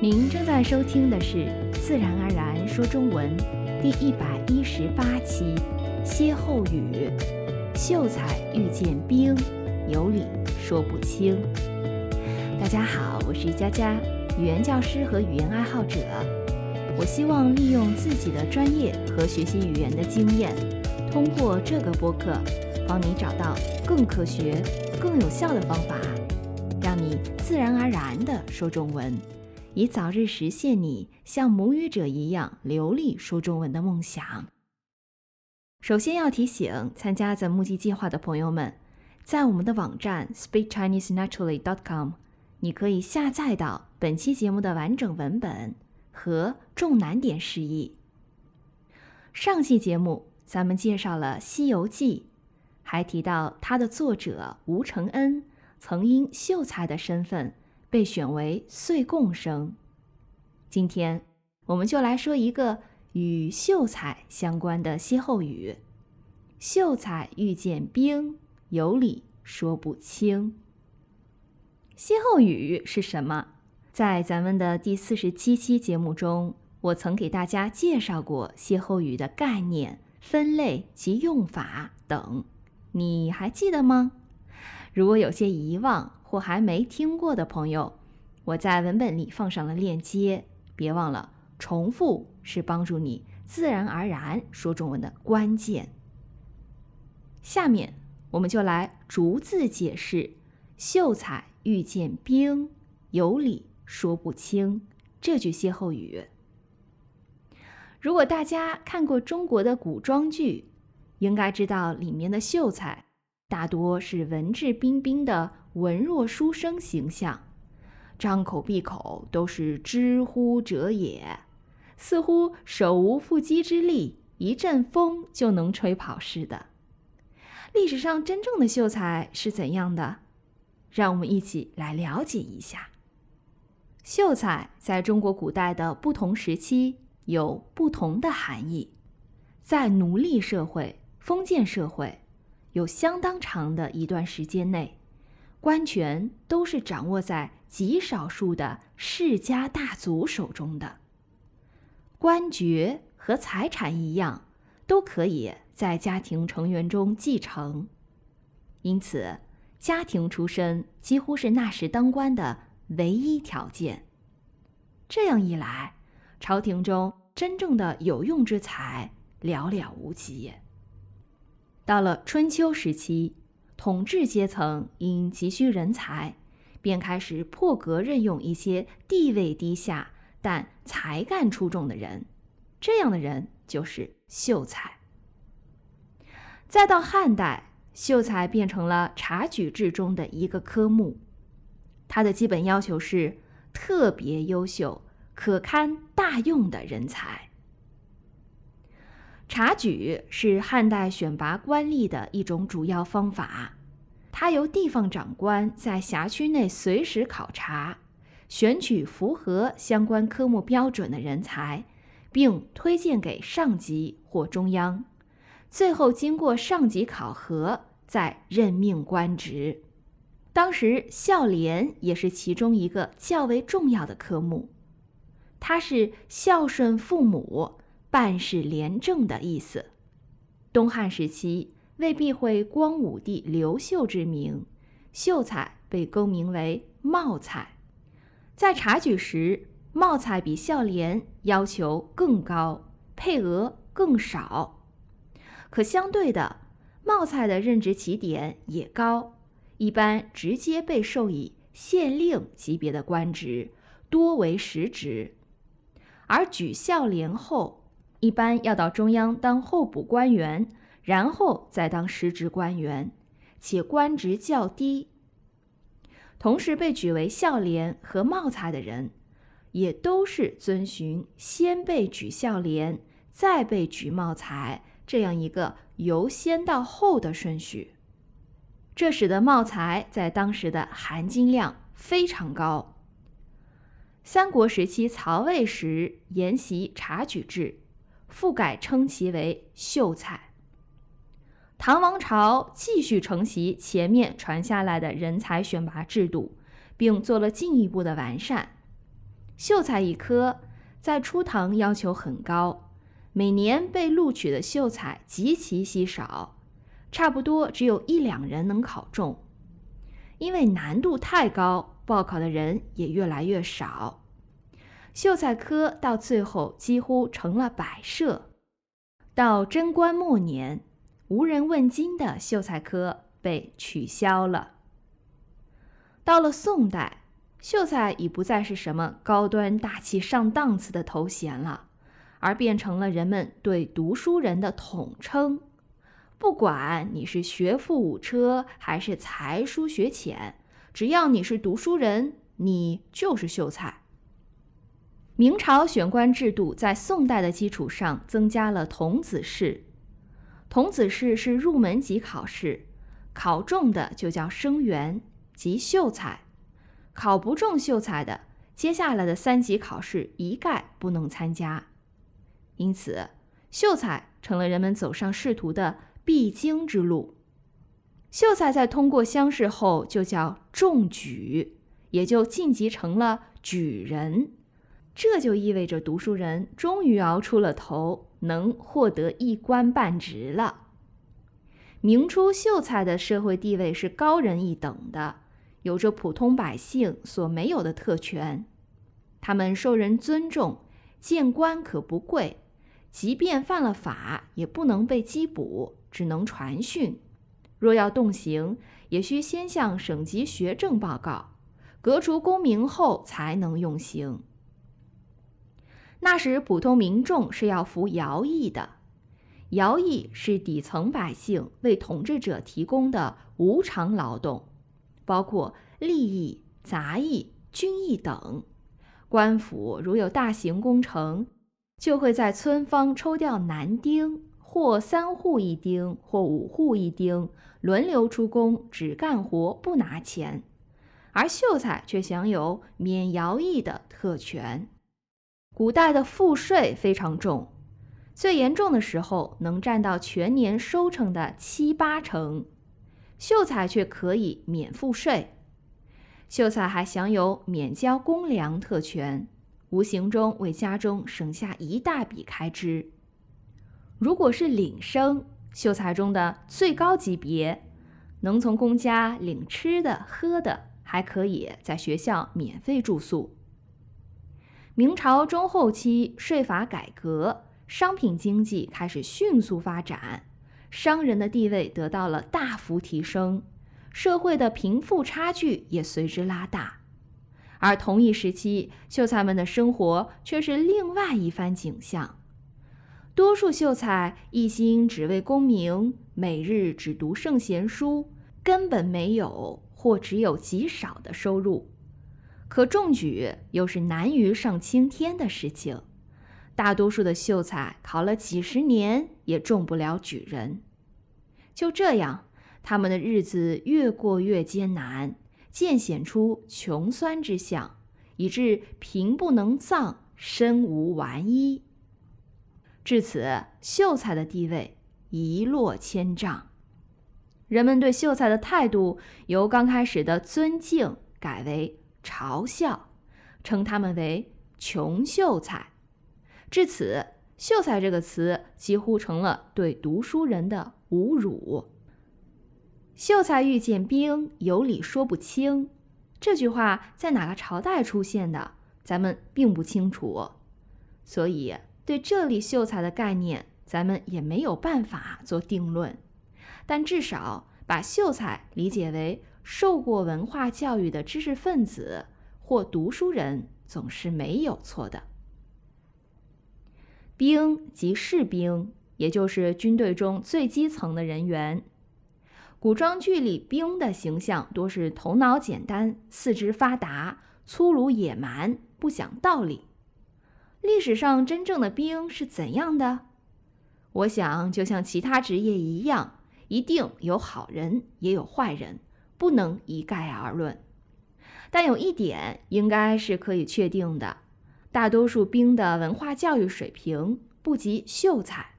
您正在收听的是《自然而然说中文》第一百一十八期歇后语：秀才遇见兵，有理说不清。大家好，我是佳佳，语言教师和语言爱好者。我希望利用自己的专业和学习语言的经验，通过这个播客，帮你找到更科学、更有效的方法，让你自然而然地说中文。以早日实现你像母语者一样流利说中文的梦想。首先要提醒参加咱木记计划的朋友们，在我们的网站 speakchinesenaturally.com，你可以下载到本期节目的完整文本和重难点释义。上期节目咱们介绍了《西游记》，还提到它的作者吴承恩曾因秀才的身份。被选为岁贡生。今天我们就来说一个与秀才相关的歇后语：“秀才遇见兵，有理说不清。”歇后语是什么？在咱们的第四十七期节目中，我曾给大家介绍过歇后语的概念、分类及用法等，你还记得吗？如果有些遗忘，或还没听过的朋友，我在文本里放上了链接，别忘了重复是帮助你自然而然说中文的关键。下面我们就来逐字解释“秀才遇见兵，有理说不清”这句歇后语。如果大家看过中国的古装剧，应该知道里面的秀才大多是文质彬彬的。文弱书生形象，张口闭口都是“知乎者也”，似乎手无缚鸡之力，一阵风就能吹跑似的。历史上真正的秀才是怎样的？让我们一起来了解一下。秀才在中国古代的不同时期有不同的含义。在奴隶社会、封建社会，有相当长的一段时间内。官权都是掌握在极少数的世家大族手中的，官爵和财产一样，都可以在家庭成员中继承，因此家庭出身几乎是那时当官的唯一条件。这样一来，朝廷中真正的有用之才寥寥无几。到了春秋时期。统治阶层因急需人才，便开始破格任用一些地位低下但才干出众的人。这样的人就是秀才。再到汉代，秀才变成了察举制中的一个科目。它的基本要求是特别优秀、可堪大用的人才。察举是汉代选拔官吏的一种主要方法，它由地方长官在辖区内随时考察，选取符合相关科目标准的人才，并推荐给上级或中央，最后经过上级考核再任命官职。当时孝廉也是其中一个较为重要的科目，它是孝顺父母。办事廉政的意思。东汉时期，为避讳光武帝刘秀之名，秀才被更名为茂才。在察举时，茂才比孝廉要求更高，配额更少。可相对的，茂才的任职起点也高，一般直接被授以县令级别的官职，多为实职。而举孝廉后，一般要到中央当候补官员，然后再当实职官员，且官职较低。同时被举为孝廉和茂才的人，也都是遵循先被举孝廉，再被举茂才这样一个由先到后的顺序。这使得茂才在当时的含金量非常高。三国时期曹魏时沿袭察举制。复改称其为秀才。唐王朝继续承袭前面传下来的人才选拔制度，并做了进一步的完善。秀才一科在初唐要求很高，每年被录取的秀才极其稀少，差不多只有一两人能考中。因为难度太高，报考的人也越来越少，秀才科到最后几乎成了摆设。到贞观末年，无人问津的秀才科被取消了。到了宋代，秀才已不再是什么高端大气上档次的头衔了，而变成了人们对读书人的统称。不管你是学富五车还是才疏学浅，只要你是读书人，你就是秀才。明朝选官制度在宋代的基础上增加了童子试，童子试是入门级考试，考中的就叫生员，即秀才；考不中秀才的，接下来的三级考试一概不能参加。因此，秀才成了人们走上仕途的。必经之路，秀才在通过乡试后就叫中举，也就晋级成了举人。这就意味着读书人终于熬出了头，能获得一官半职了。明初秀才的社会地位是高人一等的，有着普通百姓所没有的特权。他们受人尊重，见官可不跪，即便犯了法，也不能被缉捕。只能传讯，若要动刑，也需先向省级学政报告，革除功名后才能用刑。那时普通民众是要服徭役的，徭役是底层百姓为统治者提供的无偿劳动，包括吏役、杂役、军役等。官府如有大型工程，就会在村坊抽调男丁。或三户一丁，或五户一丁，轮流出工，只干活不拿钱，而秀才却享有免徭役的特权。古代的赋税非常重，最严重的时候能占到全年收成的七八成，秀才却可以免赋税。秀才还享有免交公粮特权，无形中为家中省下一大笔开支。如果是领生，秀才中的最高级别，能从公家领吃的喝的，还可以在学校免费住宿。明朝中后期，税法改革，商品经济开始迅速发展，商人的地位得到了大幅提升，社会的贫富差距也随之拉大。而同一时期，秀才们的生活却是另外一番景象。多数秀才一心只为功名，每日只读圣贤书，根本没有或只有极少的收入。可中举又是难于上青天的事情，大多数的秀才考了几十年也中不了举人。就这样，他们的日子越过越艰难，渐显出穷酸之相，以致贫不能葬，身无完衣。至此，秀才的地位一落千丈，人们对秀才的态度由刚开始的尊敬改为嘲笑，称他们为“穷秀才”。至此，“秀才”这个词几乎成了对读书人的侮辱。“秀才遇见兵，有理说不清。”这句话在哪个朝代出现的，咱们并不清楚，所以。对这里秀才的概念，咱们也没有办法做定论，但至少把秀才理解为受过文化教育的知识分子或读书人，总是没有错的。兵即士兵，也就是军队中最基层的人员。古装剧里兵的形象多是头脑简单、四肢发达、粗鲁野蛮、不讲道理。历史上真正的兵是怎样的？我想，就像其他职业一样，一定有好人，也有坏人，不能一概而论。但有一点应该是可以确定的：大多数兵的文化教育水平不及秀才。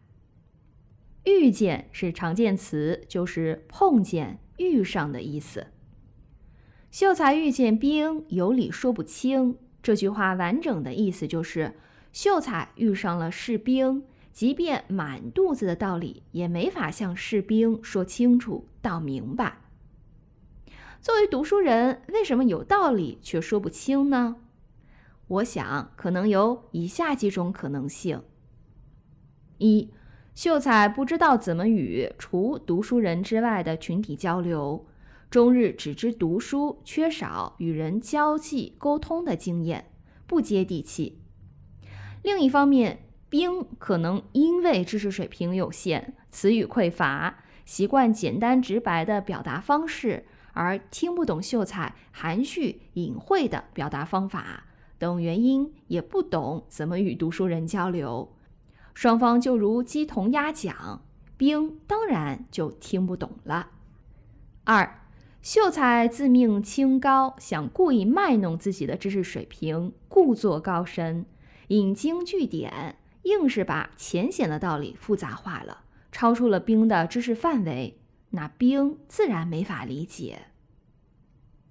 遇见是常见词，就是碰见、遇上的意思。秀才遇见兵，有理说不清。这句话完整的意思就是，秀才遇上了士兵，即便满肚子的道理，也没法向士兵说清楚、道明白。作为读书人，为什么有道理却说不清呢？我想，可能有以下几种可能性：一、秀才不知道怎么与除读书人之外的群体交流。终日只知读书，缺少与人交际沟通的经验，不接地气。另一方面，兵可能因为知识水平有限、词语匮乏，习惯简单直白的表达方式，而听不懂秀才含蓄隐晦的表达方法等原因，也不懂怎么与读书人交流。双方就如鸡同鸭讲，兵当然就听不懂了。二。秀才自命清高，想故意卖弄自己的知识水平，故作高深，引经据典，硬是把浅显的道理复杂化了，超出了兵的知识范围，那兵自然没法理解。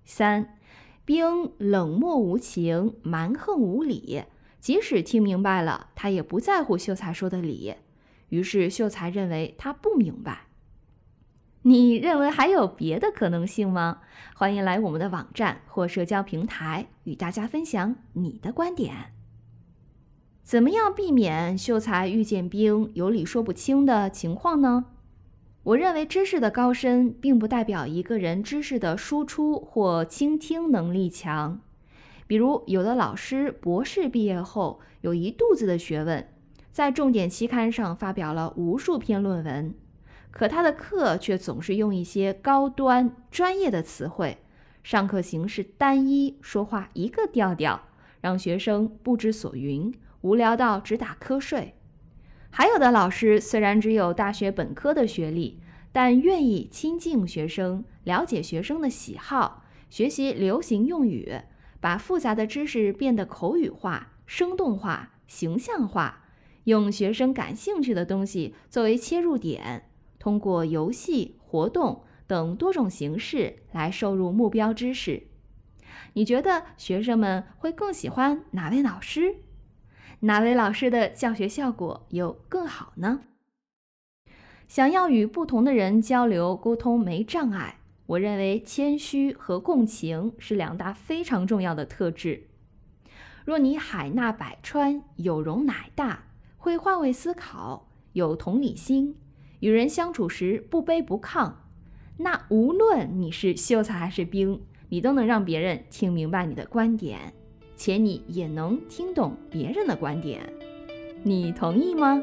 三，兵冷漠无情，蛮横无理，即使听明白了，他也不在乎秀才说的理，于是秀才认为他不明白。你认为还有别的可能性吗？欢迎来我们的网站或社交平台与大家分享你的观点。怎么样避免秀才遇见兵有理说不清的情况呢？我认为知识的高深并不代表一个人知识的输出或倾听能力强。比如，有的老师博士毕业后有一肚子的学问，在重点期刊上发表了无数篇论文。可他的课却总是用一些高端专业的词汇，上课形式单一，说话一个调调，让学生不知所云，无聊到直打瞌睡。还有的老师虽然只有大学本科的学历，但愿意亲近学生，了解学生的喜好，学习流行用语，把复杂的知识变得口语化、生动化、形象化，用学生感兴趣的东西作为切入点。通过游戏、活动等多种形式来收入目标知识，你觉得学生们会更喜欢哪位老师？哪位老师的教学效果又更好呢？想要与不同的人交流沟通没障碍，我认为谦虚和共情是两大非常重要的特质。若你海纳百川、有容乃大、会换位思考、有同理心。与人相处时不卑不亢，那无论你是秀才还是兵，你都能让别人听明白你的观点，且你也能听懂别人的观点。你同意吗？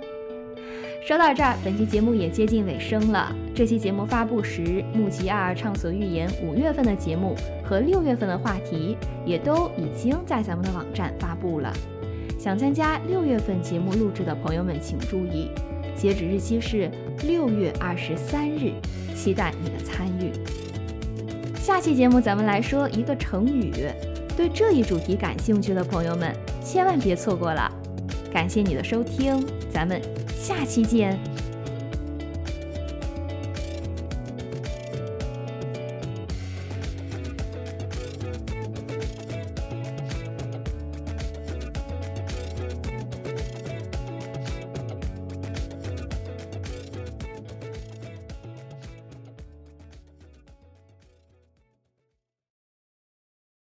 说到这儿，本期节目也接近尾声了。这期节目发布时，木吉二畅所欲言五月份的节目和六月份的话题也都已经在咱们的网站发布了。想参加六月份节目录制的朋友们，请注意。截止日期是六月二十三日，期待你的参与。下期节目咱们来说一个成语，对这一主题感兴趣的朋友们千万别错过了。感谢你的收听，咱们下期见。